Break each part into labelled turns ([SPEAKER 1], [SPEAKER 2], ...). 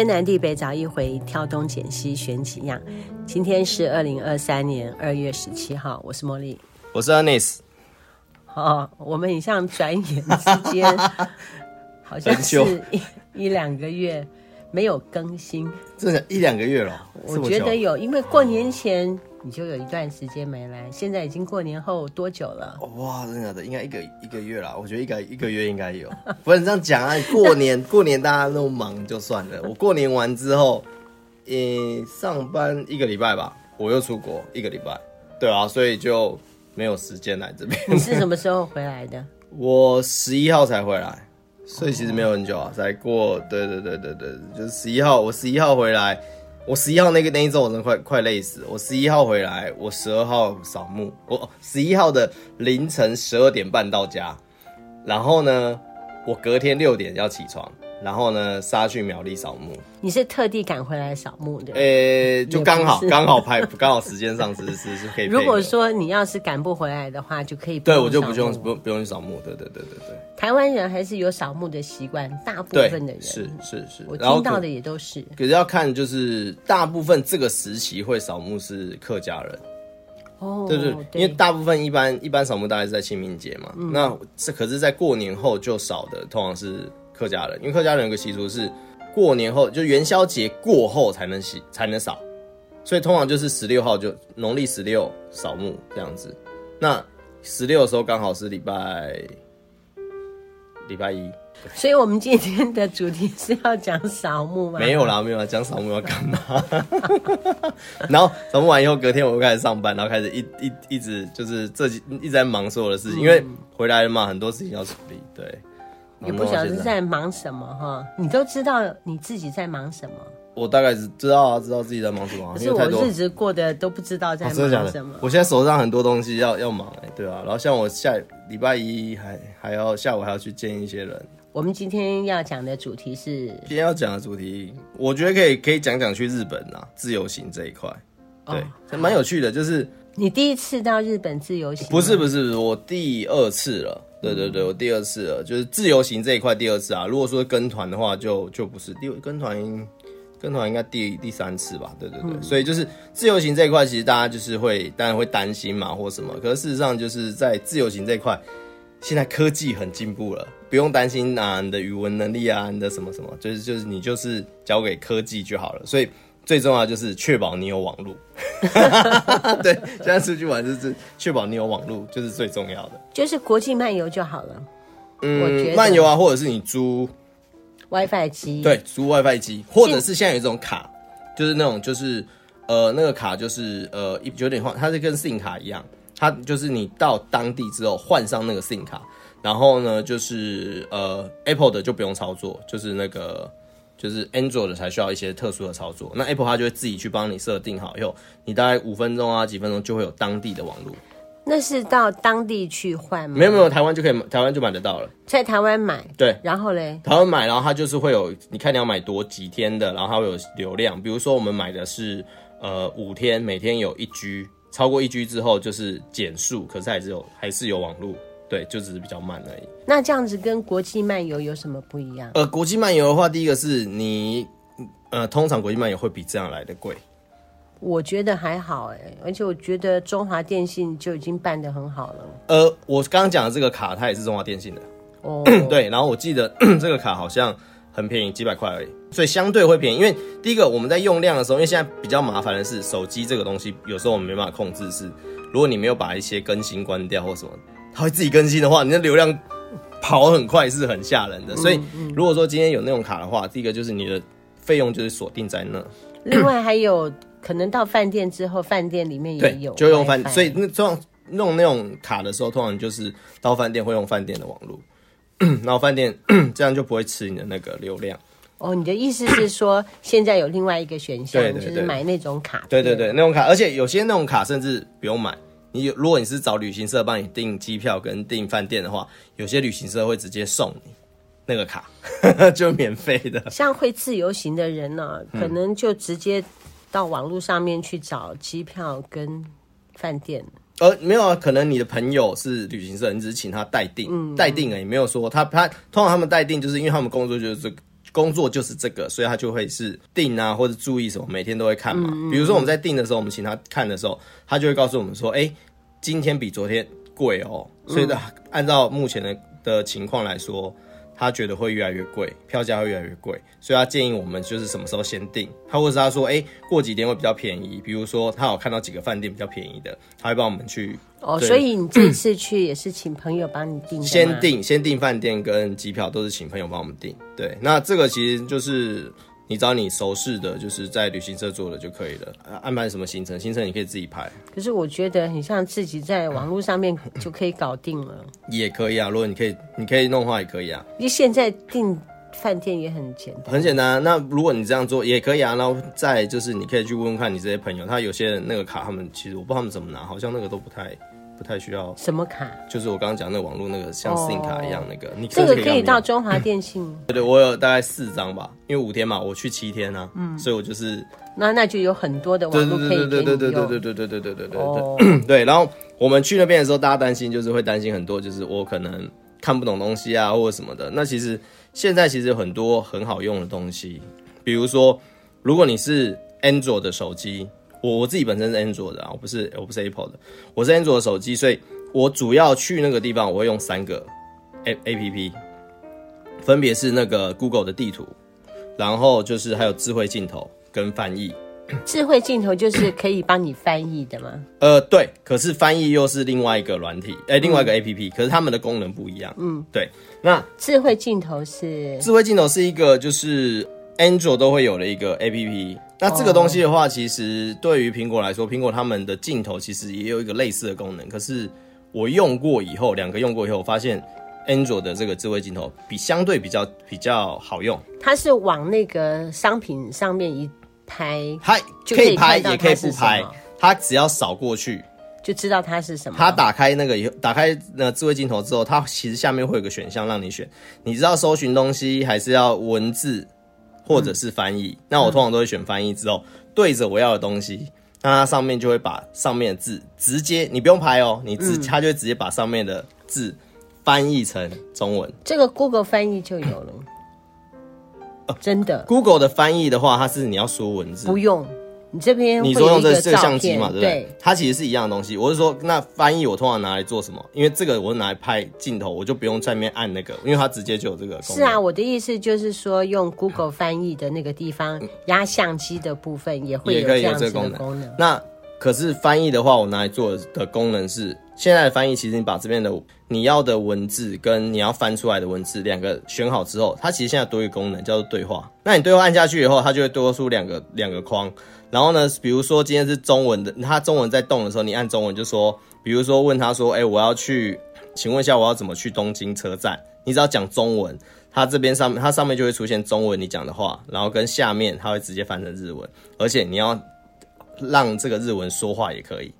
[SPEAKER 1] 天南地北找一回，挑东拣西选几样。今天是二零二三年二月十七号，我是茉莉，
[SPEAKER 2] 我是 Ernest。
[SPEAKER 1] 哦，我们很像转眼之间，好像是一一两个月没有更新，
[SPEAKER 2] 真的，一两个月了。
[SPEAKER 1] 我觉得有，因为过年前。你就有一段时间没来，现在已经过年后多久了？
[SPEAKER 2] 哇，真的的，应该一个一个月了。我觉得一个一个月应该有。不是这样讲啊，过年 过年大家那么忙就算了。我过年完之后，嗯，上班一个礼拜吧，我又出国一个礼拜。对啊，所以就没有时间来这边。
[SPEAKER 1] 你是什么时候回来的？
[SPEAKER 2] 我十一号才回来，所以其实没有很久啊，才过。对对对对对，就是十一号，我十一号回来。我十一号那个那一周我真的快快累死。我十一号回来，我十二号扫墓。我十一号的凌晨十二点半到家，然后呢，我隔天六点要起床，然后呢杀去苗栗扫墓。
[SPEAKER 1] 你是特地赶回来扫墓的？
[SPEAKER 2] 呃、欸，就刚好刚好拍 刚好时间上是是是可以。
[SPEAKER 1] 如果说你要是赶不回来的话，就可以
[SPEAKER 2] 对我就不用不用不用去扫墓。对对对对对。
[SPEAKER 1] 台湾人还是有扫墓的习惯，大部分的人
[SPEAKER 2] 是是是，
[SPEAKER 1] 我听到的也都是。
[SPEAKER 2] 可是要看，就是大部分这个时期会扫墓是客家人，哦，对对，因为大部分一般一般扫墓大概是在清明节嘛，嗯、那这可是在过年后就扫的，通常是客家人，因为客家人有个习俗是过年后就元宵节过后才能洗才能扫，所以通常就是十六号就农历十六扫墓这样子。那十六的时候刚好是礼拜。礼拜一，
[SPEAKER 1] 所以我们今天的主题是要讲扫墓吗？
[SPEAKER 2] 没有啦，没有啦，讲扫墓要干嘛？然后扫墓完以后，隔天我又开始上班，然后开始一一一直就是这几一直在忙所有的事情，嗯、因为回来了嘛，很多事情要处理。对，
[SPEAKER 1] 也不晓得是在忙什么哈，你都知道你自己在忙什么？
[SPEAKER 2] 我大概知道啊，知道自己在忙什么。可是
[SPEAKER 1] 我日子过得都不知道在忙什么。哦、的的
[SPEAKER 2] 我现在手上很多东西要要忙对啊。然后像我下礼拜一还还要下午还要去见一些人。
[SPEAKER 1] 我们今天要讲的主题是，
[SPEAKER 2] 今天要讲的主题，我觉得可以可以讲讲去日本啊，自由行这一块，对，蛮、哦、有趣的。就是
[SPEAKER 1] 你第一次到日本自由行？
[SPEAKER 2] 不是不是，我第二次了。对对对，我第二次了，就是自由行这一块第二次啊。如果说跟团的话就，就就不是第跟团。跟团应该第第三次吧，对对对，嗯、所以就是自由行这一块，其实大家就是会当然会担心嘛，或什么。可是事实上就是在自由行这一块，现在科技很进步了，不用担心啊你的语文能力啊，你的什么什么，就是就是你就是交给科技就好了。所以最重要就是确保你有网路。对，现在出去玩就是确保你有网路，就是最重要的。
[SPEAKER 1] 就是国际漫游就好了。
[SPEAKER 2] 嗯，我觉得漫游啊，或者是你租。
[SPEAKER 1] WiFi 机
[SPEAKER 2] 对，租 WiFi 机，或者是现在有一种卡，就是那种就是呃那个卡就是呃有点换，它是跟 SIM 卡一样，它就是你到当地之后换上那个 SIM 卡，然后呢就是呃 Apple 的就不用操作，就是那个就是 Android 的才需要一些特殊的操作，那 Apple 它就会自己去帮你设定好以后，你大概五分钟啊几分钟就会有当地的网络。
[SPEAKER 1] 那是到当地去换吗？
[SPEAKER 2] 没有没有，台湾就可以，台湾就买得到了。
[SPEAKER 1] 在台湾买，
[SPEAKER 2] 对，
[SPEAKER 1] 然后嘞，
[SPEAKER 2] 台湾买，然后它就是会有，你看你要买多几天的，然后它会有流量。比如说我们买的是呃五天，每天有一 G，超过一 G 之后就是减速，可是还是有还是有网络，对，就只是比较慢而已。
[SPEAKER 1] 那这样子跟国际漫游有什么不一样？
[SPEAKER 2] 呃，国际漫游的话，第一个是你呃，通常国际漫游会比这样来的贵。
[SPEAKER 1] 我觉得还好哎，而且我觉得中华电信就已经办得很好了。
[SPEAKER 2] 呃，我刚刚讲的这个卡，它也是中华电信的。哦，对，然后我记得 这个卡好像很便宜，几百块而已，所以相对会便宜。因为第一个我们在用量的时候，因为现在比较麻烦的是手机这个东西，有时候我们没办法控制。是如果你没有把一些更新关掉或什么，它会自己更新的话，你的流量跑很快是很吓人的。所以如果说今天有那种卡的话，第一个就是你的费用就是锁定在那。
[SPEAKER 1] 另外还有。可能到饭店之后，饭店里面也有，
[SPEAKER 2] 就用饭，所以那这种弄那种卡的时候，通常就是到饭店会用饭店的网络，然后饭店 这样就不会吃你的那个流量。
[SPEAKER 1] 哦，你的意思是说，现在有另外一个选项，对对对，就是买那种卡？
[SPEAKER 2] 对对对，那种卡，而且有些那种卡甚至不用买。你如果你是找旅行社帮你订机票跟订饭店的话，有些旅行社会直接送你那个卡，就免费的。
[SPEAKER 1] 像会自由行的人呢、啊，可能就直接。到网络上面去找机票跟饭店，
[SPEAKER 2] 呃，没有啊，可能你的朋友是旅行社，你只是请他代订，代订而已，没有说他他通常他们代订，就是因为他们工作就是工作就是这个，所以他就会是定啊或者注意什么，每天都会看嘛。比如说我们在定的时候，我们请他看的时候，他就会告诉我们说，哎，今天比昨天贵哦，所以的按照目前的的情况来说。他觉得会越来越贵，票价会越来越贵，所以他建议我们就是什么时候先订。他或者是他说，哎、欸，过几天会比较便宜，比如说他有看到几个饭店比较便宜的，他会帮我们去。
[SPEAKER 1] 哦，所以你这次去也是请朋友帮你订？
[SPEAKER 2] 先订，先订饭店跟机票都是请朋友帮我们订。对，那这个其实就是。你找你熟识的，就是在旅行社做的就可以了。安排什么行程，行程你可以自己排。
[SPEAKER 1] 可是我觉得很像自己在网络上面就可以搞定了。
[SPEAKER 2] 也可以啊，如果你可以，你可以弄的话也可以啊。
[SPEAKER 1] 因为现在订饭店也很简单，
[SPEAKER 2] 很简单啊。那如果你这样做也可以啊。然后再就是你可以去问问看你这些朋友，他有些人那个卡，他们其实我不知道他们怎么拿，好像那个都不太。不太需要
[SPEAKER 1] 什么卡，
[SPEAKER 2] 就是我刚刚讲那个网络那个像 SIM 卡一样那个，哦、你
[SPEAKER 1] 这个可以到中华电信。
[SPEAKER 2] 对对，我有大概四张吧，因为五天嘛，我去七天啊，嗯，所以我就是
[SPEAKER 1] 那那就有很多的网络可以。对对对对对对对对对对对对
[SPEAKER 2] 对 对。然后我们去那边的时候，大家担心就是会担心很多，就是我可能看不懂东西啊，或者什么的。那其实现在其实有很多很好用的东西，比如说如果你是 Android 的手机。我我自己本身是安卓的啊，我不是我不是 Apple 的，我是安卓的手机，所以我主要去那个地方，我会用三个 A A P P，分别是那个 Google 的地图，然后就是还有智慧镜头跟翻译。
[SPEAKER 1] 智慧镜头就是可以帮你翻译的吗？
[SPEAKER 2] 呃，对，可是翻译又是另外一个软体，哎、欸，另外一个 A P P，、嗯、可是他们的功能不一样。嗯，对。那
[SPEAKER 1] 智慧镜头是
[SPEAKER 2] 智慧镜头是一个就是安卓都会有的一个 A P P。那这个东西的话，其实对于苹果来说，苹果他们的镜头其实也有一个类似的功能。可是我用过以后，两个用过以后，我发现安卓的这个智慧镜头比相对比较比较好用。
[SPEAKER 1] 它是往那个商品上面一拍，
[SPEAKER 2] 它可以拍也可以不拍，它只要扫过去
[SPEAKER 1] 就知道它是什么。
[SPEAKER 2] 它打开那个以后，打开那智慧镜头之后，它其实下面会有个选项让你选，你知道搜寻东西还是要文字。或者是翻译，那我通常都会选翻译之后，对着我要的东西，那它上面就会把上面的字直接，你不用拍哦，你直，它就会直接把上面的字翻译成中文。
[SPEAKER 1] 这个 Google 翻译就有了，真的。
[SPEAKER 2] Google 的翻译的话，它是你要说文字，
[SPEAKER 1] 不用。你这边
[SPEAKER 2] 你说用这这个相机嘛，对不对？对，它其实是一样的东西。我是说，那翻译我通常拿来做什么？因为这个我拿来拍镜头，我就不用在那边按那个，因为它直接就有这个功能。
[SPEAKER 1] 是啊，我的意思就是说，用 Google 翻译的那个地方压相机的部分也会有这样子的功能。功能
[SPEAKER 2] 那可是翻译的话，我拿来做的功能是现在的翻译，其实你把这边的你要的文字跟你要翻出来的文字两个选好之后，它其实现在多一个功能叫做对话。那你对话按下去以后，它就会多出两个两个框。然后呢，比如说今天是中文的，他中文在动的时候，你按中文就说，比如说问他说，哎，我要去，请问一下我要怎么去东京车站？你只要讲中文，它这边上面它上面就会出现中文你讲的话，然后跟下面它会直接翻成日文，而且你要让这个日文说话也可以，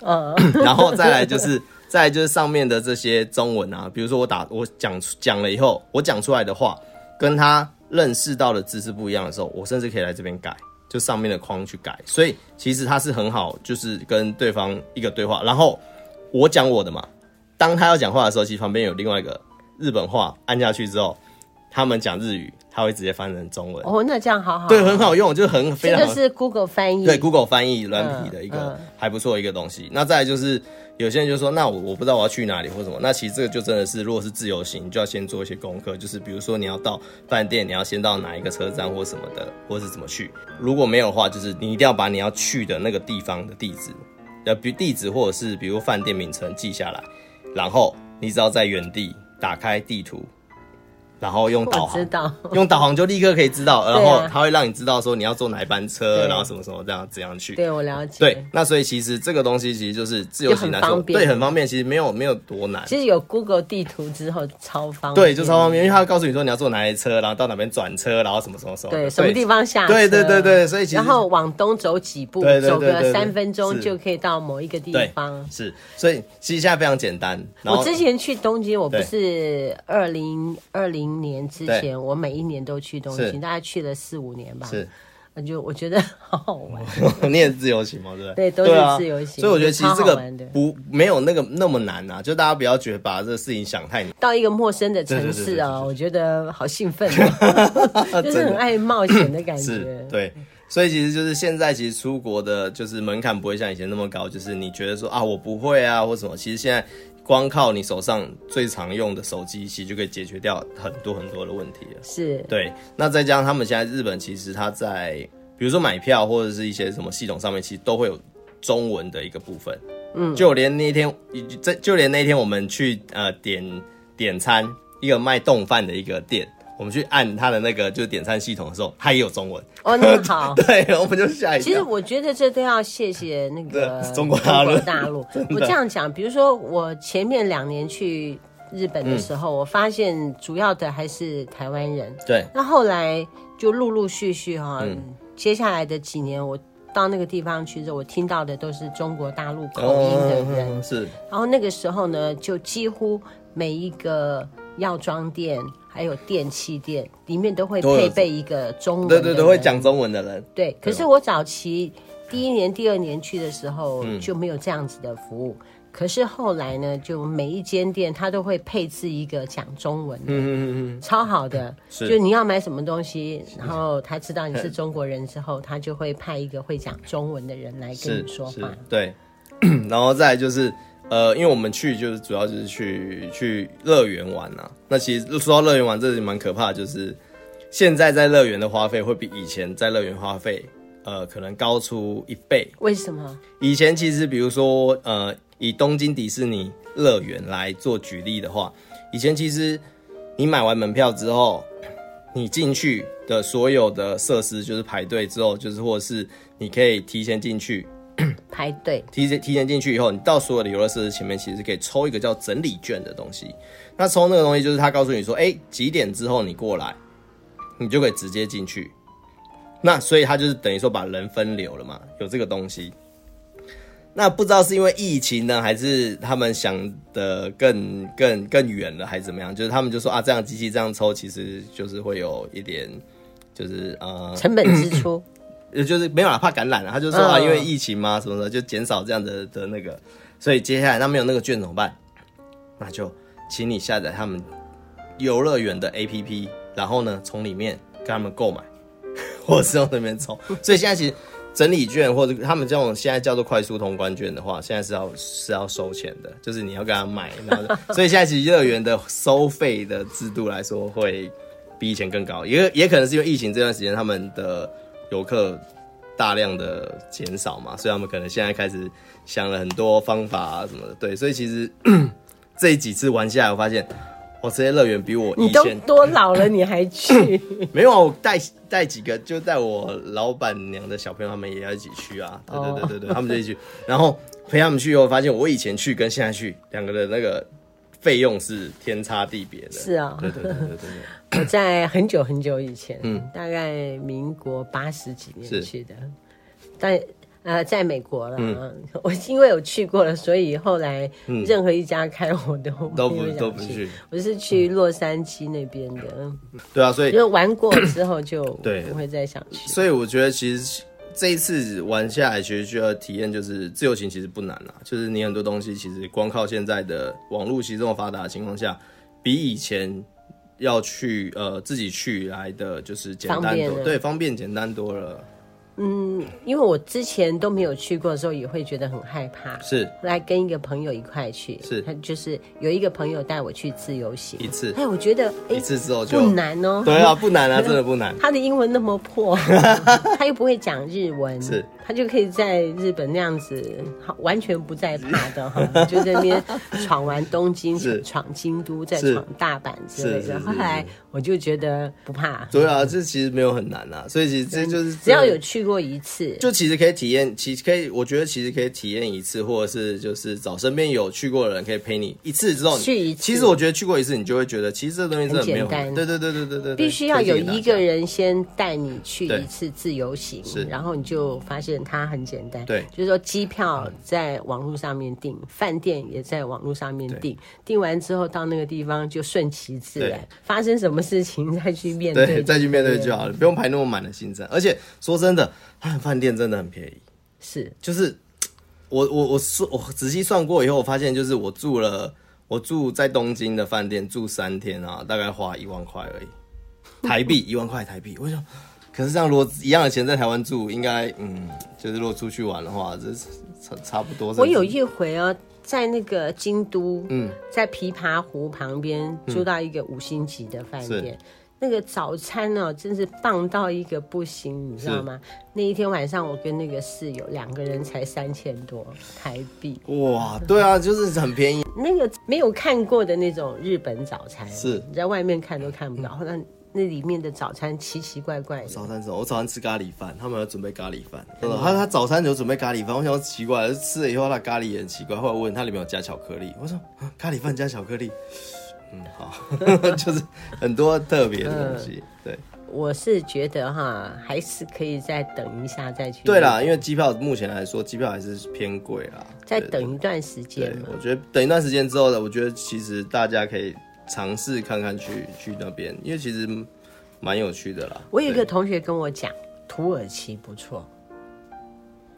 [SPEAKER 2] 嗯，然后再来就是再就是上面的这些中文啊，比如说我打我讲讲了以后，我讲出来的话跟他认识到的字是不一样的时候，我甚至可以来这边改。就上面的框去改，所以其实它是很好，就是跟对方一个对话。然后我讲我的嘛，当他要讲话的时候，其实旁边有另外一个日本话，按下去之后，他们讲日语，他会直接翻成中文。
[SPEAKER 1] 哦，那这样好好，
[SPEAKER 2] 对，很好用，就是很非常。
[SPEAKER 1] 这个是 Google 翻译，
[SPEAKER 2] 对，Google 翻译软体的一个还不错的一个东西。嗯嗯、那再来就是。有些人就说，那我我不知道我要去哪里或什么，那其实这个就真的是，如果是自由行，你就要先做一些功课，就是比如说你要到饭店，你要先到哪一个车站或什么的，或是怎么去。如果没有的话，就是你一定要把你要去的那个地方的地址，呃，比地址或者是比如饭店名称记下来，然后你只要在原地打开地图。然后用导航，知道用导航就立刻可以知道，然后它会让你知道说你要坐哪一班车，然后什么什么这样怎样去。
[SPEAKER 1] 对，我了解。
[SPEAKER 2] 对，那所以其实这个东西其实就是自由行来说，对，很方便。其实没有没有多难。
[SPEAKER 1] 其实有 Google 地图之后超方便。
[SPEAKER 2] 对，就超方便，因为它会告诉你说你要坐哪一车，然后到哪边转车，然后什么什么什么。
[SPEAKER 1] 对，什么地方下。
[SPEAKER 2] 对对对对，所以其实
[SPEAKER 1] 然后往东走几步，走个三分钟就可以到某一个地方。
[SPEAKER 2] 是，所以其实现在非常简单。
[SPEAKER 1] 我之前去东京，我不是二零二零年之前。我每一年都去东京，大概去了四五年吧。是，我就我觉得 好好玩。
[SPEAKER 2] 你也是自由行吗？对不
[SPEAKER 1] 对？对，都是自由行。
[SPEAKER 2] 啊、所以我觉得其实这个不没有那个那么难啊，就大家不要觉得把这个事情想太难。
[SPEAKER 1] 到一个陌生的城市啊，我觉得好兴奋、啊，就是很爱冒险的感觉。
[SPEAKER 2] 对，所以其实就是现在其实出国的，就是门槛不会像以前那么高。就是你觉得说啊，我不会啊，或什么，其实现在。光靠你手上最常用的手机，其实就可以解决掉很多很多的问题了。
[SPEAKER 1] 是，
[SPEAKER 2] 对。那再加上他们现在日本，其实他在比如说买票或者是一些什么系统上面，其实都会有中文的一个部分。嗯，就连那天，在就连那天我们去呃点点餐，一个卖冻饭的一个店。我们去按他的那个就是点餐系统的时候，他也有中文
[SPEAKER 1] 哦，那好，
[SPEAKER 2] 对，我们就下一。
[SPEAKER 1] 其实我觉得这都要谢谢那个
[SPEAKER 2] 中国大陆。
[SPEAKER 1] 大陆，我这样讲，比如说我前面两年去日本的时候，嗯、我发现主要的还是台湾人。
[SPEAKER 2] 对。
[SPEAKER 1] 那后来就陆陆续续哈、嗯，接下来的几年我到那个地方去之后，我听到的都是中国大陆口音的人。
[SPEAKER 2] 哦、是。
[SPEAKER 1] 然后那个时候呢，就几乎每一个药妆店。还有电器店里面都会配备一个中文，
[SPEAKER 2] 对对对，会讲中文的人。
[SPEAKER 1] 对，可是我早期第一年、第二年去的时候就没有这样子的服务。嗯、可是后来呢，就每一间店它都会配置一个讲中文的，嗯嗯嗯，超好的。就你要买什么东西，然后他知道你是中国人之后，他就会派一个会讲中文的人来跟你说话。
[SPEAKER 2] 对，然后再来就是。呃，因为我们去就是主要就是去去乐园玩呐、啊。那其实说到乐园玩，这是蛮可怕的，就是现在在乐园的花费会比以前在乐园花费呃可能高出一倍。
[SPEAKER 1] 为什么？
[SPEAKER 2] 以前其实比如说呃以东京迪士尼乐园来做举例的话，以前其实你买完门票之后，你进去的所有的设施就是排队之后，就是或者是你可以提前进去。
[SPEAKER 1] 排队
[SPEAKER 2] 提前提前进去以后，你到所有的游乐设施前面，其实可以抽一个叫整理券的东西。那抽那个东西，就是他告诉你说，哎、欸，几点之后你过来，你就可以直接进去。那所以他就是等于说把人分流了嘛，有这个东西。那不知道是因为疫情呢，还是他们想的更更更远了，还是怎么样？就是他们就说啊，这样机器这样抽，其实就是会有一点，就是呃，
[SPEAKER 1] 成本支出。
[SPEAKER 2] 也就是没有啦，怕感染了，他就说啊，因为疫情嘛，什么的，就减少这样的的那个，所以接下来他没有那个券怎么办？那就请你下载他们游乐园的 APP，然后呢，从里面跟他们购买，或者是从那边抽。所以现在其实整理券或者他们这种现在叫做快速通关券的话，现在是要是要收钱的，就是你要跟他买。然后 所以现在其实乐园的收费的制度来说，会比以前更高，也也可能是因为疫情这段时间他们的。游客大量的减少嘛，所以他们可能现在开始想了很多方法啊什么的。对，所以其实 这几次玩下来，我发现，我这些乐园比我以前
[SPEAKER 1] 你都多老了，你还去？
[SPEAKER 2] 没有啊，我带带几个，就带我老板娘的小朋友，他们也要一起去啊。对对对对对，他们就一起去，然后陪他们去以后，发现我以前去跟现在去两个的那个。费用是天差地别的，
[SPEAKER 1] 是啊，
[SPEAKER 2] 对对对对
[SPEAKER 1] 对。我在很久很久以前，嗯，大概民国八十几年去的，但呃，在美国了，嗯，我因为有去过了，所以后来任何一家开我都
[SPEAKER 2] 都不都不去，
[SPEAKER 1] 我是去洛杉矶那边的，
[SPEAKER 2] 对啊，所以
[SPEAKER 1] 就玩过之后就 对。不会再想去，
[SPEAKER 2] 所以我觉得其实。这一次玩下来，其实需要体验就是自由行，其实不难啦。就是你很多东西，其实光靠现在的网络其实这么发达的情况下，比以前要去呃自己去来的就是简单多，对，方便简单多了。
[SPEAKER 1] 嗯，因为我之前都没有去过的时候，也会觉得很害怕。
[SPEAKER 2] 是，
[SPEAKER 1] 来跟一个朋友一块去，是，他就是有一个朋友带我去自由行
[SPEAKER 2] 一次。
[SPEAKER 1] 哎，我觉得
[SPEAKER 2] 一次之后就
[SPEAKER 1] 不难哦。
[SPEAKER 2] 对啊，不难啊，真的不难。
[SPEAKER 1] 他的英文那么破，他又不会讲日文，是，他就可以在日本那样子，完全不再怕的哈，就在那边闯完东京，闯京都，再闯大阪之类的。后来我就觉得不怕。
[SPEAKER 2] 对啊，这其实没有很难啊，所以其实这就是
[SPEAKER 1] 只要有去过一次，
[SPEAKER 2] 就其实可以体验，其实可以，我觉得其实可以体验一次，或者是就是找身边有去过的人可以陪你一次之后，
[SPEAKER 1] 去一次。
[SPEAKER 2] 其实我觉得去过一次，你就会觉得其实这东西真的没有很简单。对对对对对对，
[SPEAKER 1] 必须要有一个人先带你去一次自由行，然后你就发现现它很简单，
[SPEAKER 2] 对，
[SPEAKER 1] 就是说机票在网络上面订，饭店也在网络上面订，订完之后到那个地方就顺其自然，发生什么事情再去面对，
[SPEAKER 2] 对，再去面对就好了，不用排那么满的行程。而且说真的饭店真的很便宜，
[SPEAKER 1] 是，
[SPEAKER 2] 就是 我我我算我仔细算过以后，我发现就是我住了，我住在东京的饭店住三天啊，大概花一万块而已，台币一万块台币，我想。可是这样，如果一样的钱在台湾住，应该嗯，就是如果出去玩的话，这差差不多。
[SPEAKER 1] 我有一回啊，在那个京都，嗯，在琵琶湖旁边住到一个五星级的饭店，嗯、那个早餐呢、啊，真是棒到一个不行，你知道吗？那一天晚上，我跟那个室友两个人才三千多台币。
[SPEAKER 2] 哇，对啊，就是很便宜。
[SPEAKER 1] 那个没有看过的那种日本早餐，
[SPEAKER 2] 是
[SPEAKER 1] 你在外面看都看不到，那、嗯。那里面的早餐奇奇怪怪的。
[SPEAKER 2] 早餐什么，我早餐吃咖喱饭，他们要准备咖喱饭。他他早餐就准备咖喱饭，我想说奇怪，吃了以后他咖喱也很奇怪。后来问他里面有加巧克力，我说咖喱饭加巧克力，嗯，好，就是很多特别的东西。对，
[SPEAKER 1] 我是觉得哈，还是可以再等一下再去。
[SPEAKER 2] 对啦，因为机票目前来说，机票还是偏贵啦。
[SPEAKER 1] 再等一段时间。
[SPEAKER 2] 我觉得等一段时间之后呢，我觉得其实大家可以。尝试看看去去那边，因为其实蛮有趣的啦。
[SPEAKER 1] 我有一个同学跟我讲，土耳其不错。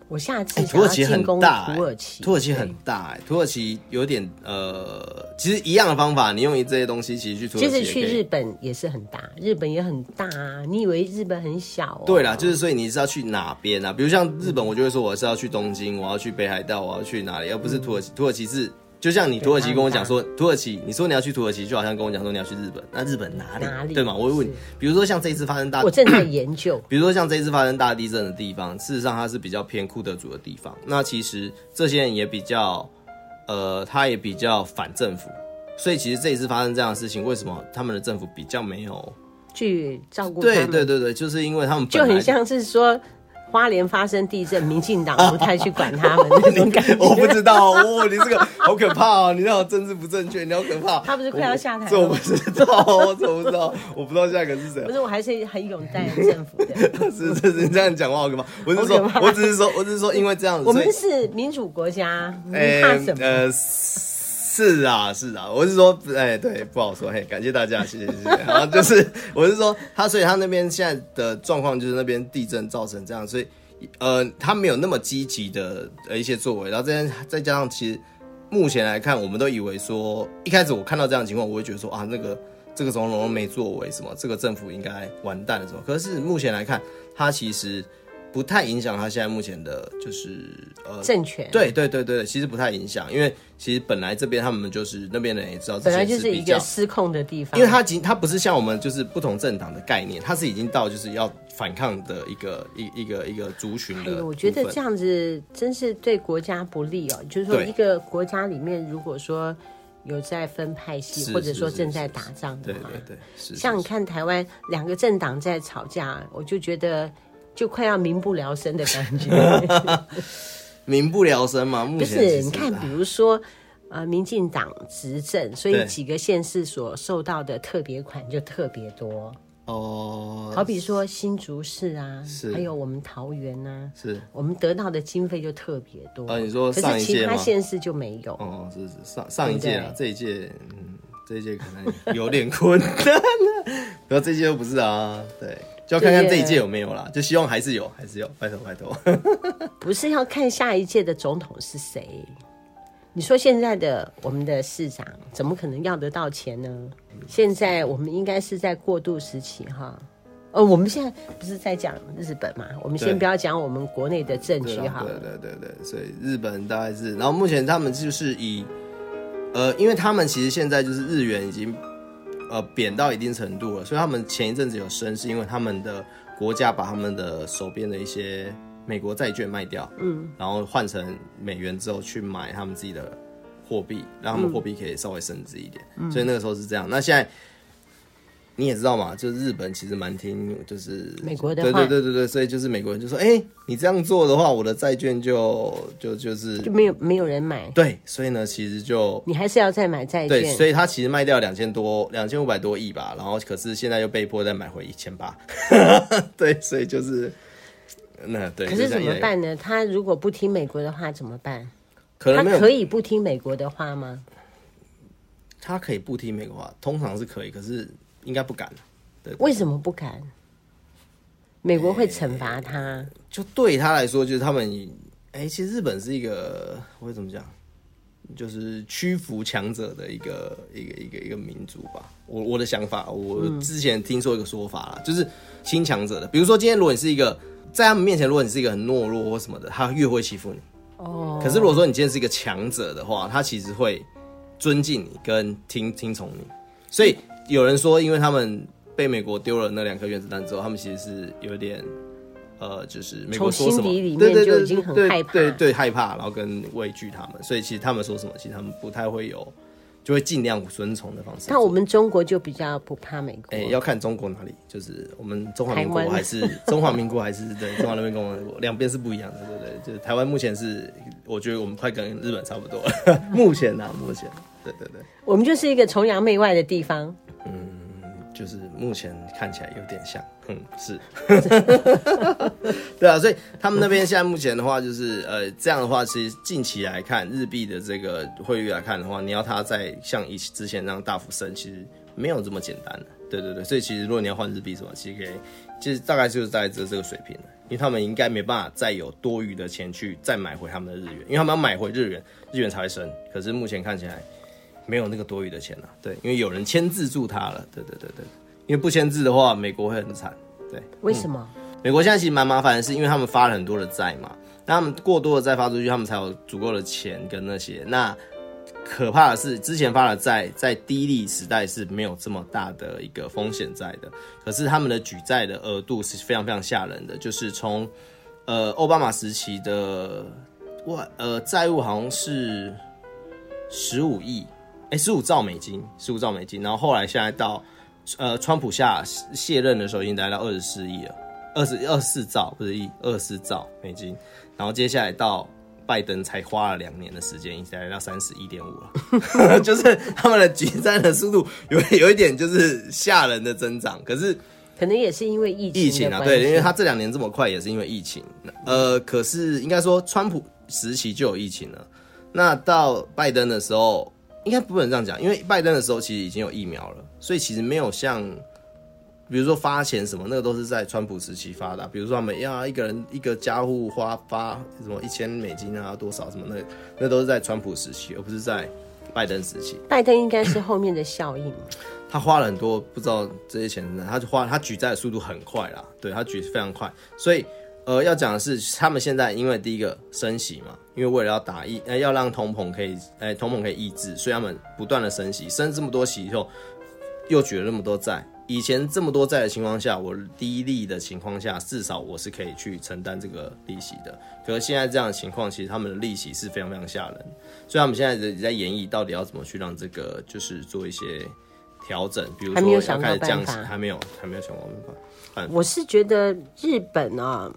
[SPEAKER 1] 我下次
[SPEAKER 2] 土耳其很大，
[SPEAKER 1] 土耳其
[SPEAKER 2] 土耳其很大，土耳其有点呃，其实一样的方法，你用这些东西，其实去土耳其。
[SPEAKER 1] 其实去日本也是很大，日本也很大啊。你以为日本很小？
[SPEAKER 2] 对啦，就是所以你是要去哪边啊？比如像日本，我就会说我是要去东京，我要去北海道，我要去哪里？而不是土耳其，土耳其是。就像你土耳其跟我讲说，土耳其，你说你要去土耳其，就好像跟我讲说你要去日本，那日本哪里？哪里？对吗？我会问你，比如说像这一次发生大，
[SPEAKER 1] 我正在研究。
[SPEAKER 2] 比如说像这一次发生大地震的地方，事实上它是比较偏库德族的地方。那其实这些人也比较，呃，他也比较反政府。所以其实这一次发生这样的事情，为什么他们的政府比较没有
[SPEAKER 1] 去照顾？
[SPEAKER 2] 对对对对，就是因为他们
[SPEAKER 1] 就很像是说。花莲发生地震，民进党不太去管他们那种 感觉。
[SPEAKER 2] 我不知道哦，你这个好可怕哦！你那种政治不正确，你好可怕。
[SPEAKER 1] 他不是快要下台了？
[SPEAKER 2] 这我不知道，我怎么不知道？我不知道下一个是谁。
[SPEAKER 1] 不是，我还是很勇戴政府的。
[SPEAKER 2] 是是是，你这样讲话好可怕。我是说，我只是说，我只是说，因为这样子，
[SPEAKER 1] 我们是民主国家，你怕什么？
[SPEAKER 2] 呃。是啊，是啊，我是说，哎，对，不好说，嘿，感谢大家，谢谢谢谢。然后就是，我是说，他所以他那边现在的状况就是那边地震造成这样，所以呃，他没有那么积极的呃一些作为。然后这边再加上，其实目前来看，我们都以为说，一开始我看到这样的情况，我会觉得说啊，那个这个总统没作为，什么这个政府应该完蛋了什么。可是目前来看，他其实。不太影响他现在目前的，就是呃
[SPEAKER 1] 政权。
[SPEAKER 2] 对对对对，其实不太影响，因为其实本来这边他们就是那边人也知道，
[SPEAKER 1] 本来就是一个失控的地方。
[SPEAKER 2] 因为他已经他不是像我们就是不同政党的概念，他是已经到就是要反抗的一个一一个一个族群的。
[SPEAKER 1] 我觉得这样子真是对国家不利哦。就是说，一个国家里面如果说有在分派系，或者说正在打仗的话，对对对，像你看台湾两个政党在吵架，我就觉得。就快要民不聊生的感觉，
[SPEAKER 2] 民不聊生嘛？目前
[SPEAKER 1] 不是，你看，比如说，呃，民进党执政，所以几个县市所受到的特别款就特别多哦。好比说新竹市啊，是还有我们桃园啊，
[SPEAKER 2] 是我
[SPEAKER 1] 们得到的经费就特别多。
[SPEAKER 2] 啊，你说上一届吗？
[SPEAKER 1] 其他县市就没有。
[SPEAKER 2] 哦，是是上上一届啊，这一届，嗯，这一届可能有点困难。然后这一届又不是啊，对。就要看看这一届有没有啦，就希望还是有，还是有，拜托拜托。
[SPEAKER 1] 不是要看下一届的总统是谁？你说现在的我们的市长怎么可能要得到钱呢？现在我们应该是在过渡时期哈。呃，我们现在不是在讲日本嘛？我们先不要讲我们国内的政局哈。
[SPEAKER 2] 对对对对，所以日本大概是，然后目前他们就是以，呃，因为他们其实现在就是日元已经。呃，贬到一定程度了，所以他们前一阵子有升，是因为他们的国家把他们的手边的一些美国债券卖掉，嗯，然后换成美元之后去买他们自己的货币，让他们货币可以稍微升值一点，嗯，所以那个时候是这样。那现在。你也知道嘛，就是日本其实蛮听，就是
[SPEAKER 1] 美国的话，
[SPEAKER 2] 对对对对对，所以就是美国人就说，哎、欸，你这样做的话，我的债券就就就是
[SPEAKER 1] 就没有没有人买，
[SPEAKER 2] 对，所以呢，其实就
[SPEAKER 1] 你还是要再买债券，
[SPEAKER 2] 对，所以他其实卖掉两千多两千五百多亿吧，然后可是现在又被迫再买回一千八，对，所以就是那对。
[SPEAKER 1] 可是怎么办呢？他如果不听美国的话怎么办？
[SPEAKER 2] 可能
[SPEAKER 1] 他可以不听美国的话吗？
[SPEAKER 2] 他可以不听美国话，通常是可以，可是应该不敢。对，
[SPEAKER 1] 为什么不敢？美国会惩罚他？欸，
[SPEAKER 2] 就对他来说，就是他们，哎、欸，其实日本是一个，我会怎么讲？就是屈服强者的一个一个一个一个民族吧。我我的想法，我之前听说一个说法啦，嗯、就是亲强者的。比如说，今天如果你是一个在他们面前，如果你是一个很懦弱或什么的，他越会欺负你。哦。可是如果说你今天是一个强者的话，他其实会尊敬你跟听听从你。所以有人说，因为他们。被美国丢了那两颗原子弹之后，他们其实是有点，呃，就是美国说什么，对对对对对对对害怕，然后跟畏惧他们，所以其实他们说什么，其实他们不太会有，就会尽量遵从的方式。
[SPEAKER 1] 那我们中国就比较不怕美国，
[SPEAKER 2] 哎，要看中国哪里，就是我们中华民国还是 中华民国还是对中华人民共和国，两边是不一样的，对不对？就是台湾目前是，我觉得我们快跟日本差不多了，目前呢，目前，对对对，
[SPEAKER 1] 我们就是一个崇洋媚外的地方，
[SPEAKER 2] 嗯。就是目前看起来有点像，嗯，是，对啊，所以他们那边现在目前的话，就是呃，这样的话，其实近期来看，日币的这个汇率来看的话，你要它再像以之前那样大幅升，其实没有这么简单的。对对对，所以其实如果你要换日币什么，其实可以，其实大概就是在这这个水平了，因为他们应该没办法再有多余的钱去再买回他们的日元，因为他们要买回日元，日元才会升。可是目前看起来。没有那个多余的钱了，对，因为有人签字住他了，对对对对，因为不签字的话，美国会很惨，对。
[SPEAKER 1] 为什么？
[SPEAKER 2] 嗯，美国现在其实蛮麻烦的是，因为他们发了很多的债嘛，那他们过多的债发出去，他们才有足够的钱跟那些。那可怕的是，之前发的债在低利时代是没有这么大的一个风险在的，可是他们的举债的额度是非常非常吓人的，就是从呃奥巴马时期的外呃债务好像是十五亿。哎，十五兆美金，十五兆美金，然后后来现在到，呃，川普下卸任的时候已经来到二十四亿了，二十二十四兆不是亿，二十四兆美金，然后接下来到拜登才花了两年的时间，已经来到三十一点五了，就是他们的举债的速度有有一点就是吓人的增长，可是
[SPEAKER 1] 可能也是因为疫情
[SPEAKER 2] 疫情啊，对，因为他这两年这么快也是因为疫情，呃，可是应该说川普时期就有疫情了，那到拜登的时候。应该不能这样讲，因为拜登的时候其实已经有疫苗了，所以其实没有像，比如说发钱什么，那个都是在川普时期发的。比如说他们要一个人一个家户花发什么一千美金啊，多少什么那那都是在川普时期，而不是在拜登时期。
[SPEAKER 1] 拜登应该是后面的效应。
[SPEAKER 2] 他花了很多不知道这些钱，他就花他举债的速度很快啦，对他举非常快，所以。呃，要讲的是，他们现在因为第一个升息嘛，因为为了要打抑，呃，要让通膨可以，呃，通膨可以抑制，所以他们不断的升息，升这么多息以后，又举了那么多债。以前这么多债的情况下，我低利的情况下，至少我是可以去承担这个利息的。可是现在这样的情况，其实他们的利息是非常非常吓人，所以他们现在也在演绎到底要怎么去让这个就是做一些调整，比如说要开始降息，还没有，还没有想过办法。
[SPEAKER 1] 我是觉得日本啊。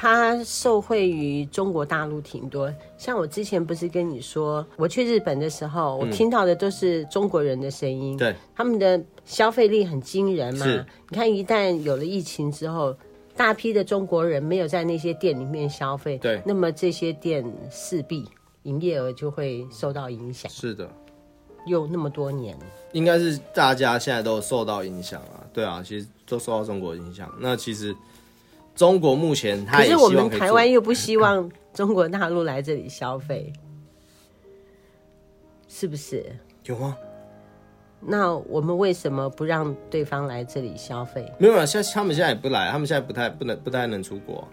[SPEAKER 1] 他受惠于中国大陆挺多，像我之前不是跟你说，我去日本的时候，我听到的都是中国人的声音，对、嗯，他们的消费力很惊人嘛。你看，一旦有了疫情之后，大批的中国人没有在那些店里面消费，对，那么这些店势必营业额就会受到影响。
[SPEAKER 2] 是的，
[SPEAKER 1] 又那么多年，
[SPEAKER 2] 应该是大家现在都受到影响啊。对啊，其实都受到中国影响。那其实。中国目前可，可是我们台湾
[SPEAKER 1] 又不希望中国大陆来这里消费，是不是？
[SPEAKER 2] 有吗？
[SPEAKER 1] 那我们为什么不让对方来这里消费？
[SPEAKER 2] 没有啊，现在他们现在也不来，他们现在不太不能不太能出国。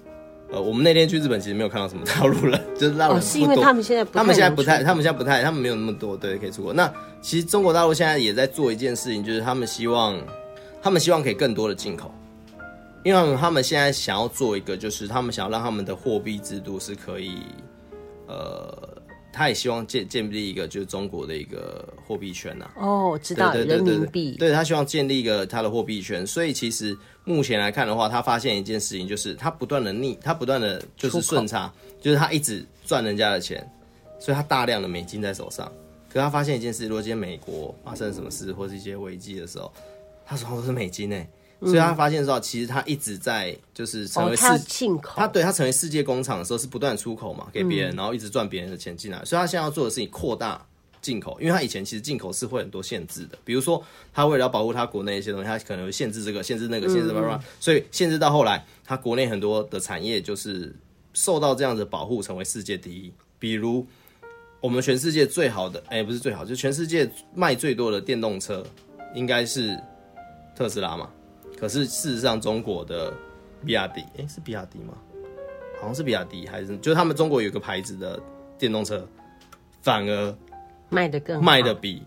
[SPEAKER 2] 呃，我们那天去日本其实没有看到什么大陆人，就是让人、哦、
[SPEAKER 1] 是因为他们现在不太
[SPEAKER 2] 他们现在不太他们现在不太他们没有那么多对可以出国。那其实中国大陆现在也在做一件事情，就是他们希望他们希望可以更多的进口。因为他们现在想要做一个，就是他们想要让他们的货币制度是可以，呃，他也希望建建立一个就是中国的一个货币圈呐、啊。
[SPEAKER 1] 哦，知道，人民币。
[SPEAKER 2] 对，他希望建立一个他的货币圈，所以其实目前来看的话，他发现一件事情，就是他不断的逆，他不断的就是顺差，就是他一直赚人家的钱，所以他大量的美金在手上。可是他发现一件事，如果今天美国发生什么事或是一些危机的时候，他手上都是美金诶。所以他发现说，其实他一直在就是成为世
[SPEAKER 1] 进口，
[SPEAKER 2] 他对他成为世界工厂的时候是不断出口嘛，给别人，然后一直赚别人的钱进来。所以他现在要做的事情扩大进口，因为他以前其实进口是会很多限制的，比如说他为了要保护他国内一些东西，他可能会限制这个、限制那个、限制什么，所以限制到后来，他国内很多的产业就是受到这样的保护，成为世界第一。比如我们全世界最好的，哎，不是最好，就全世界卖最多的电动车应该是特斯拉嘛。可是事实上，中国的比亚迪，哎，是比亚迪吗？好像是比亚迪，还是就是他们中国有个牌子的电动车，反而
[SPEAKER 1] 卖的更
[SPEAKER 2] 卖的比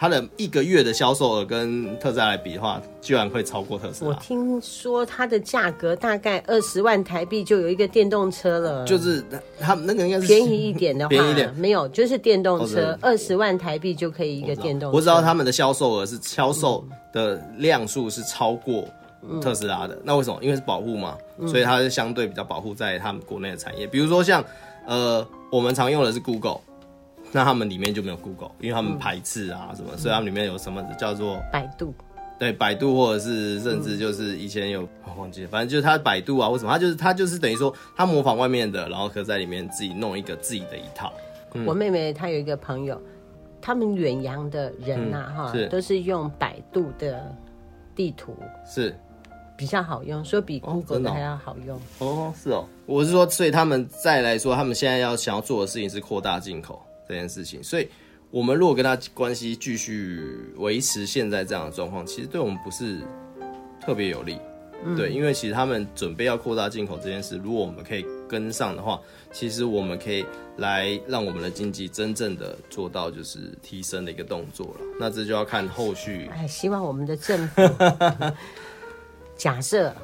[SPEAKER 2] 它的一个月的销售额跟特斯拉来比的话，居然会超过特斯拉。
[SPEAKER 1] 我听说它的价格大概二十万台币就有一个电动车了，
[SPEAKER 2] 就是它那个应该是
[SPEAKER 1] 便宜一点的话，
[SPEAKER 2] 便宜一点
[SPEAKER 1] 没有，就是电动车二十万台币就可以一个电动车。
[SPEAKER 2] 我知道他们的销售额是销售的量数是超过。特斯拉的那为什么？因为是保护嘛，所以它是相对比较保护在他们国内的产业。比如说像呃，我们常用的是 Google，那他们里面就没有 Google，因为他们排斥啊什么，所以他们里面有什么叫做
[SPEAKER 1] 百度？
[SPEAKER 2] 对，百度或者是甚至就是以前有忘记了，反正就是他百度啊，为什么？他就是他就是等于说他模仿外面的，然后可在里面自己弄一个自己的一套。
[SPEAKER 1] 我妹妹她有一个朋友，他们远洋的人呐，哈，都是用百度的地图
[SPEAKER 2] 是。
[SPEAKER 1] 比较好用，说比 Google 的还要好用
[SPEAKER 2] 哦，哦。是哦，我是说，所以他们再来说，他们现在要想要做的事情是扩大进口这件事情。所以，我们如果跟他关系继续维持现在这样的状况，其实对我们不是特别有利。嗯、对，因为其实他们准备要扩大进口这件事，如果我们可以跟上的话，其实我们可以来让我们的经济真正的做到就是提升的一个动作了。那这就要看后续。
[SPEAKER 1] 哎，希望我们的政府。假设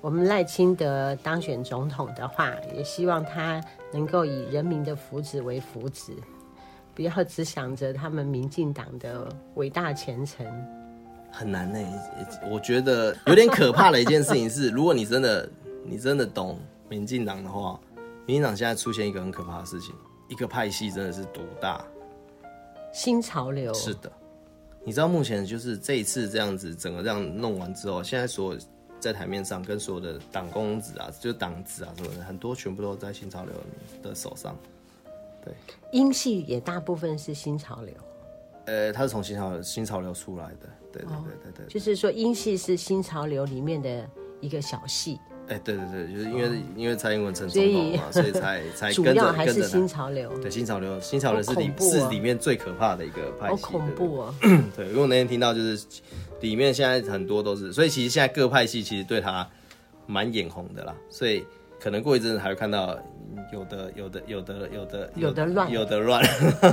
[SPEAKER 1] 我们赖清德当选总统的话，也希望他能够以人民的福祉为福祉，不要只想着他们民进党的伟大前程。
[SPEAKER 2] 很难呢，我觉得有点可怕的一件事情是，如果你真的你真的懂民进党的话，民进党现在出现一个很可怕的事情，一个派系真的是独大，
[SPEAKER 1] 新潮流。
[SPEAKER 2] 是的。你知道目前就是这一次这样子，整个这样弄完之后，现在所有在台面上跟所有的党公子啊，就是党子啊什么的，很多全部都在新潮流的手上。对，
[SPEAKER 1] 英系也大部分是新潮流。
[SPEAKER 2] 呃，他是从新潮新潮流出来的。对对对对对，
[SPEAKER 1] 就是说英系是新潮流里面的一个小系。
[SPEAKER 2] 哎，对对对，就是因为、嗯、因为蔡英文成总统嘛，所以，才才跟着
[SPEAKER 1] 主要还是新潮流。
[SPEAKER 2] 对，新潮流，新潮流是里、啊、是里面最可怕的一个派系。
[SPEAKER 1] 好恐怖啊！
[SPEAKER 2] 对，因为我那天听到就是里面现在很多都是，所以其实现在各派系其实对他蛮眼红的啦，所以可能过一阵子还会看到有的有的有的有的
[SPEAKER 1] 有的乱
[SPEAKER 2] 有的乱，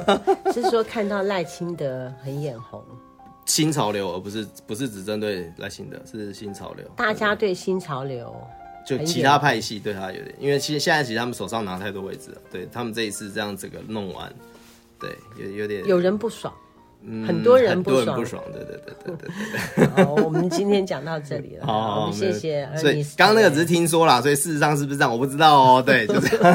[SPEAKER 1] 是说看到赖清德很眼红。
[SPEAKER 2] 新潮流，而不是不是只针对赖清德，是新潮流。
[SPEAKER 1] 大家对新潮流。
[SPEAKER 2] 就其他派系对他有点，因为其实现在其实他们手上拿太多位置了，对他们这一次这样整个弄完，对有有点
[SPEAKER 1] 有人不爽，嗯，很多人不爽，
[SPEAKER 2] 很多人不爽，对对对对对对，
[SPEAKER 1] 对。好，我们今天讲到这里了，好，谢谢。
[SPEAKER 2] 所以刚刚那个只是听说啦，所以事实上是不是这样，我不知道哦。对，就是。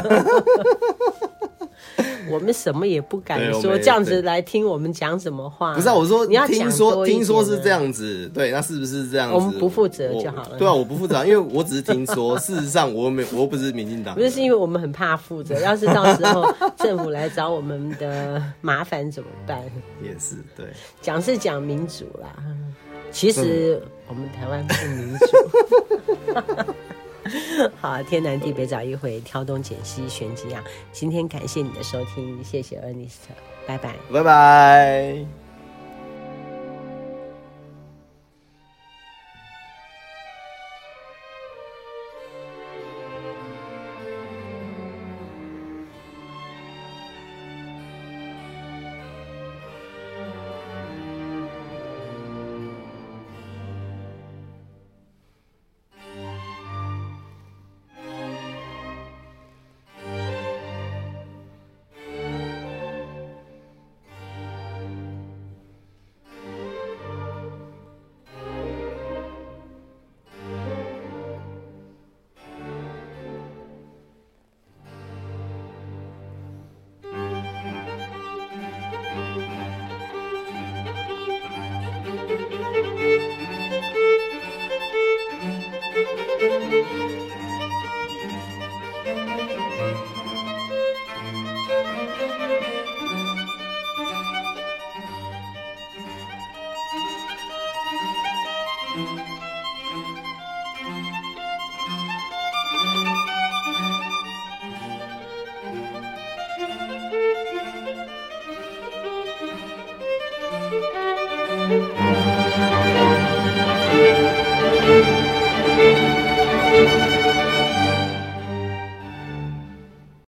[SPEAKER 1] 我们什么也不敢说，这样子来听我们讲什么话？
[SPEAKER 2] 不是啊，我说你要听说，听说是这样子，对，那是不是这样子？
[SPEAKER 1] 我们不负责就好了。
[SPEAKER 2] 对啊，我不负责，因为我只是听说，事实上我没，我又不是民进党。
[SPEAKER 1] 不是，是因为我们很怕负责，要是到时候政府来找我们的麻烦怎么办？
[SPEAKER 2] 也是对，
[SPEAKER 1] 讲是讲民主啦，其实我们台湾不民主。好，天南地北找一回，挑东拣西选几样。今天感谢你的收听，谢谢 Ernest，拜拜，
[SPEAKER 2] 拜拜。